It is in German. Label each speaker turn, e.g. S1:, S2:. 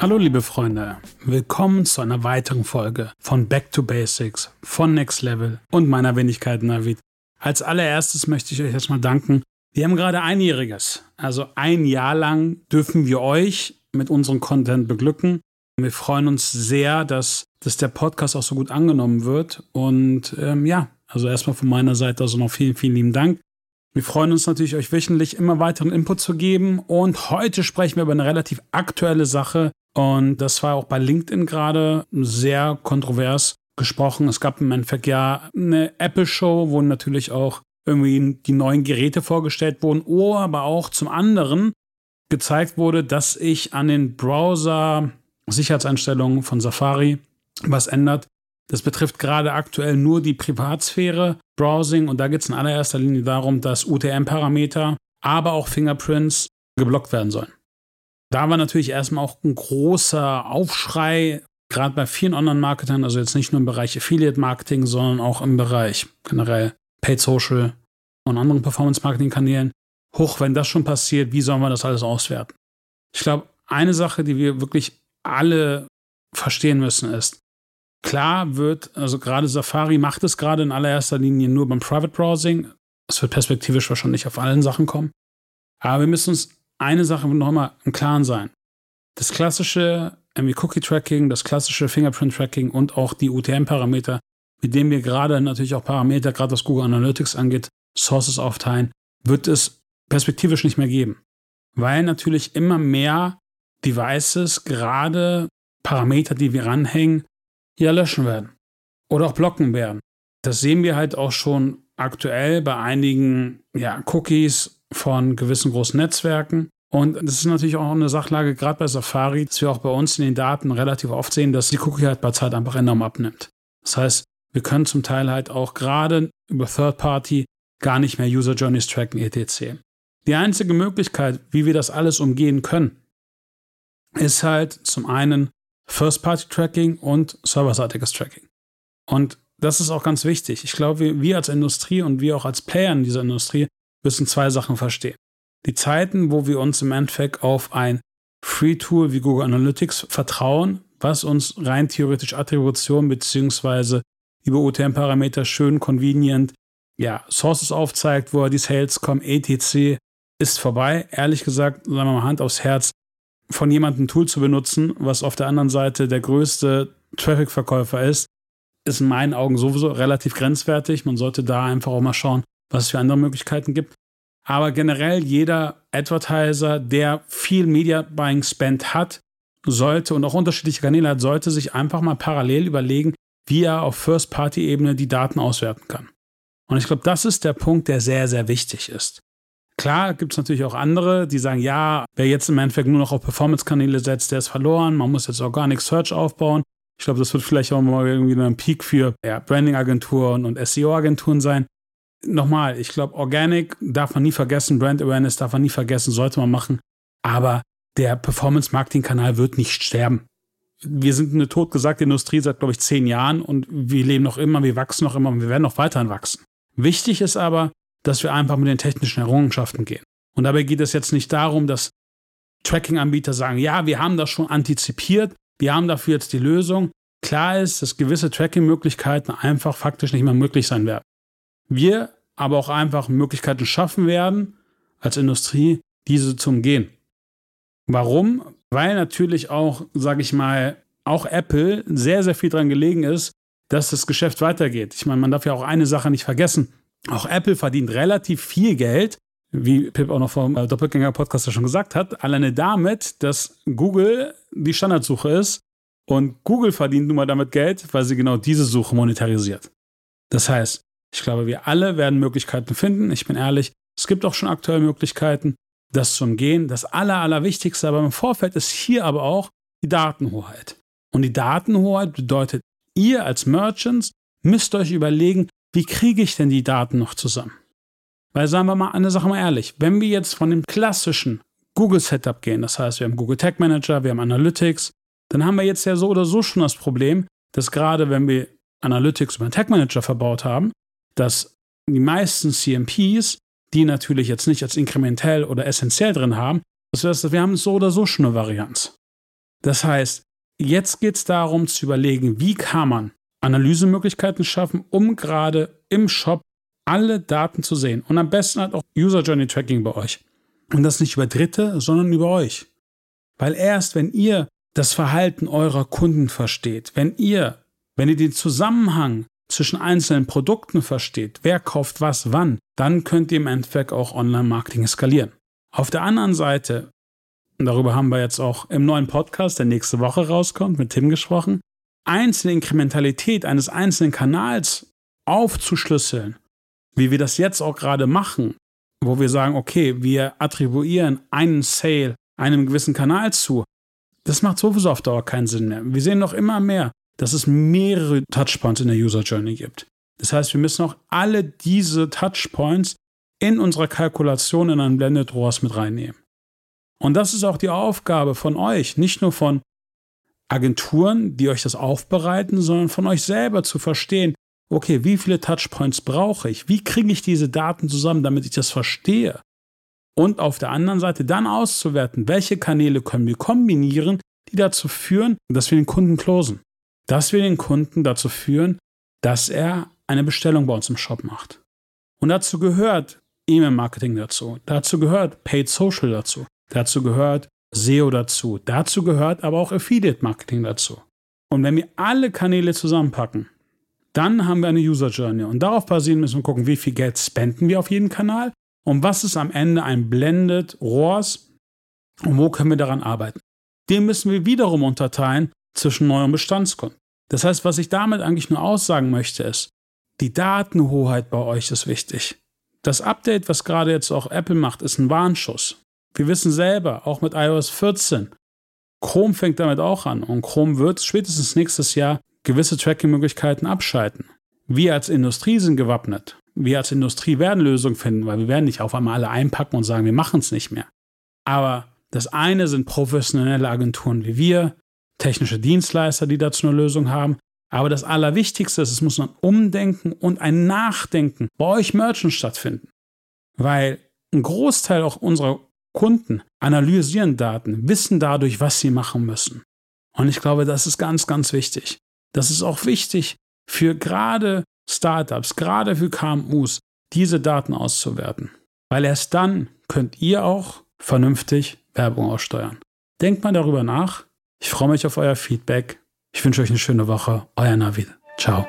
S1: Hallo liebe Freunde, willkommen zu einer weiteren Folge von Back to Basics, von Next Level und meiner Wenigkeit Navid. Als allererstes möchte ich euch erstmal danken. Wir haben gerade einjähriges, also ein Jahr lang dürfen wir euch mit unserem Content beglücken. Wir freuen uns sehr, dass, dass der Podcast auch so gut angenommen wird. Und ähm, ja, also erstmal von meiner Seite also noch vielen, vielen lieben Dank. Wir freuen uns natürlich, euch wöchentlich immer weiteren Input zu geben. Und heute sprechen wir über eine relativ aktuelle Sache. Und das war auch bei LinkedIn gerade sehr kontrovers gesprochen. Es gab im Endeffekt ja eine Apple-Show, wo natürlich auch irgendwie die neuen Geräte vorgestellt wurden. Oh, aber auch zum anderen gezeigt wurde, dass ich an den Browser-Sicherheitseinstellungen von Safari was ändert. Das betrifft gerade aktuell nur die Privatsphäre, Browsing und da geht es in allererster Linie darum, dass UTM-Parameter, aber auch Fingerprints geblockt werden sollen. Da war natürlich erstmal auch ein großer Aufschrei, gerade bei vielen Online-Marketern, also jetzt nicht nur im Bereich Affiliate-Marketing, sondern auch im Bereich generell Paid Social und anderen Performance-Marketing-Kanälen. Hoch, wenn das schon passiert, wie sollen wir das alles auswerten? Ich glaube, eine Sache, die wir wirklich alle verstehen müssen, ist, Klar wird, also gerade Safari macht es gerade in allererster Linie nur beim Private Browsing. Es wird perspektivisch wahrscheinlich auf allen Sachen kommen. Aber wir müssen uns eine Sache nochmal im Klaren sein. Das klassische MV-Cookie-Tracking, das klassische Fingerprint-Tracking und auch die UTM-Parameter, mit denen wir gerade natürlich auch Parameter, gerade was Google Analytics angeht, Sources aufteilen, wird es perspektivisch nicht mehr geben. Weil natürlich immer mehr Devices gerade Parameter, die wir ranhängen, ja löschen werden oder auch blocken werden. Das sehen wir halt auch schon aktuell bei einigen ja, Cookies von gewissen großen Netzwerken. Und das ist natürlich auch eine Sachlage, gerade bei Safari, dass wir auch bei uns in den Daten relativ oft sehen, dass die Cookie-Haltbarzeit einfach enorm abnimmt. Das heißt, wir können zum Teil halt auch gerade über Third-Party gar nicht mehr User Journeys tracken, etc. Die einzige Möglichkeit, wie wir das alles umgehen können, ist halt zum einen First-Party-Tracking und serverseitiges Tracking. Und das ist auch ganz wichtig. Ich glaube, wir als Industrie und wir auch als Player in dieser Industrie müssen zwei Sachen verstehen. Die Zeiten, wo wir uns im Endeffekt auf ein Free-Tool wie Google Analytics vertrauen, was uns rein theoretisch Attribution beziehungsweise über UTM-Parameter schön convenient ja, Sources aufzeigt, wo die Sales kommen, etc., ist vorbei. Ehrlich gesagt, sagen wir mal Hand aufs Herz, von jemandem ein Tool zu benutzen, was auf der anderen Seite der größte Traffic-Verkäufer ist, ist in meinen Augen sowieso relativ grenzwertig. Man sollte da einfach auch mal schauen, was es für andere Möglichkeiten gibt. Aber generell jeder Advertiser, der viel Media Buying Spend hat, sollte und auch unterschiedliche Kanäle hat, sollte sich einfach mal parallel überlegen, wie er auf First-Party-Ebene die Daten auswerten kann. Und ich glaube, das ist der Punkt, der sehr, sehr wichtig ist. Klar gibt es natürlich auch andere, die sagen, ja, wer jetzt im Endeffekt nur noch auf Performance-Kanäle setzt, der ist verloren. Man muss jetzt Organic Search aufbauen. Ich glaube, das wird vielleicht auch mal irgendwie ein Peak für ja, Branding-Agenturen und SEO-Agenturen sein. Nochmal, ich glaube, Organic darf man nie vergessen, Brand Awareness darf man nie vergessen, sollte man machen. Aber der Performance-Marketing-Kanal wird nicht sterben. Wir sind eine totgesagte Industrie seit, glaube ich, zehn Jahren und wir leben noch immer, wir wachsen noch immer und wir werden noch weiterhin wachsen. Wichtig ist aber, dass wir einfach mit den technischen Errungenschaften gehen. Und dabei geht es jetzt nicht darum, dass Tracking-Anbieter sagen, ja, wir haben das schon antizipiert, wir haben dafür jetzt die Lösung. Klar ist, dass gewisse Tracking-Möglichkeiten einfach faktisch nicht mehr möglich sein werden. Wir aber auch einfach Möglichkeiten schaffen werden, als Industrie, diese zu umgehen. Warum? Weil natürlich auch, sage ich mal, auch Apple sehr, sehr viel daran gelegen ist, dass das Geschäft weitergeht. Ich meine, man darf ja auch eine Sache nicht vergessen. Auch Apple verdient relativ viel Geld, wie Pip auch noch vom äh, Doppelgänger-Podcast ja schon gesagt hat, alleine damit, dass Google die Standardsuche ist und Google verdient nun mal damit Geld, weil sie genau diese Suche monetarisiert. Das heißt, ich glaube, wir alle werden Möglichkeiten finden. Ich bin ehrlich, es gibt auch schon aktuelle Möglichkeiten, das zu umgehen. Das Aller, Allerwichtigste aber im Vorfeld ist hier aber auch die Datenhoheit. Und die Datenhoheit bedeutet, ihr als Merchants müsst euch überlegen, wie kriege ich denn die Daten noch zusammen? Weil sagen wir mal eine Sache mal ehrlich, wenn wir jetzt von dem klassischen Google Setup gehen, das heißt, wir haben Google Tag Manager, wir haben Analytics, dann haben wir jetzt ja so oder so schon das Problem, dass gerade wenn wir Analytics über einen Tag Manager verbaut haben, dass die meisten CMPs, die natürlich jetzt nicht als inkrementell oder essentiell drin haben, das heißt, wir haben so oder so schon eine Varianz. Das heißt, jetzt geht es darum zu überlegen, wie kann man Analysemöglichkeiten schaffen, um gerade im Shop alle Daten zu sehen. Und am besten halt auch User Journey Tracking bei euch. Und das nicht über Dritte, sondern über euch. Weil erst wenn ihr das Verhalten eurer Kunden versteht, wenn ihr, wenn ihr den Zusammenhang zwischen einzelnen Produkten versteht, wer kauft was wann, dann könnt ihr im Endeffekt auch Online-Marketing skalieren. Auf der anderen Seite, darüber haben wir jetzt auch im neuen Podcast, der nächste Woche rauskommt, mit Tim gesprochen, einzelne Inkrementalität eines einzelnen Kanals aufzuschlüsseln, wie wir das jetzt auch gerade machen, wo wir sagen, okay, wir attribuieren einen Sale einem gewissen Kanal zu, das macht sowieso auf Dauer keinen Sinn mehr. Wir sehen noch immer mehr, dass es mehrere Touchpoints in der User Journey gibt. Das heißt, wir müssen auch alle diese Touchpoints in unserer Kalkulation in ein Blended ROAS mit reinnehmen. Und das ist auch die Aufgabe von euch, nicht nur von Agenturen, die euch das aufbereiten, sondern von euch selber zu verstehen, okay, wie viele Touchpoints brauche ich? Wie kriege ich diese Daten zusammen, damit ich das verstehe? Und auf der anderen Seite dann auszuwerten, welche Kanäle können wir kombinieren, die dazu führen, dass wir den Kunden closen. Dass wir den Kunden dazu führen, dass er eine Bestellung bei uns im Shop macht. Und dazu gehört E-Mail-Marketing dazu. Dazu gehört Paid Social dazu. Dazu gehört SEO dazu. Dazu gehört aber auch Affiliate-Marketing dazu. Und wenn wir alle Kanäle zusammenpacken, dann haben wir eine User Journey. Und darauf basieren müssen wir gucken, wie viel Geld spenden wir auf jeden Kanal und was ist am Ende ein Blended ROAS und wo können wir daran arbeiten. Den müssen wir wiederum unterteilen zwischen Neu- und Bestandskunden. Das heißt, was ich damit eigentlich nur aussagen möchte, ist, die Datenhoheit bei euch ist wichtig. Das Update, was gerade jetzt auch Apple macht, ist ein Warnschuss. Wir wissen selber, auch mit iOS 14, Chrome fängt damit auch an und Chrome wird spätestens nächstes Jahr gewisse Tracking-Möglichkeiten abschalten. Wir als Industrie sind gewappnet. Wir als Industrie werden Lösungen finden, weil wir werden nicht auf einmal alle einpacken und sagen, wir machen es nicht mehr. Aber das eine sind professionelle Agenturen wie wir, technische Dienstleister, die dazu eine Lösung haben. Aber das Allerwichtigste ist, es muss ein Umdenken und ein Nachdenken bei euch Merchants stattfinden. Weil ein Großteil auch unserer Kunden analysieren Daten, wissen dadurch, was sie machen müssen. Und ich glaube, das ist ganz, ganz wichtig. Das ist auch wichtig für gerade Startups, gerade für KMUs, diese Daten auszuwerten. Weil erst dann könnt ihr auch vernünftig Werbung aussteuern. Denkt mal darüber nach. Ich freue mich auf euer Feedback. Ich wünsche euch eine schöne Woche. Euer Navid. Ciao.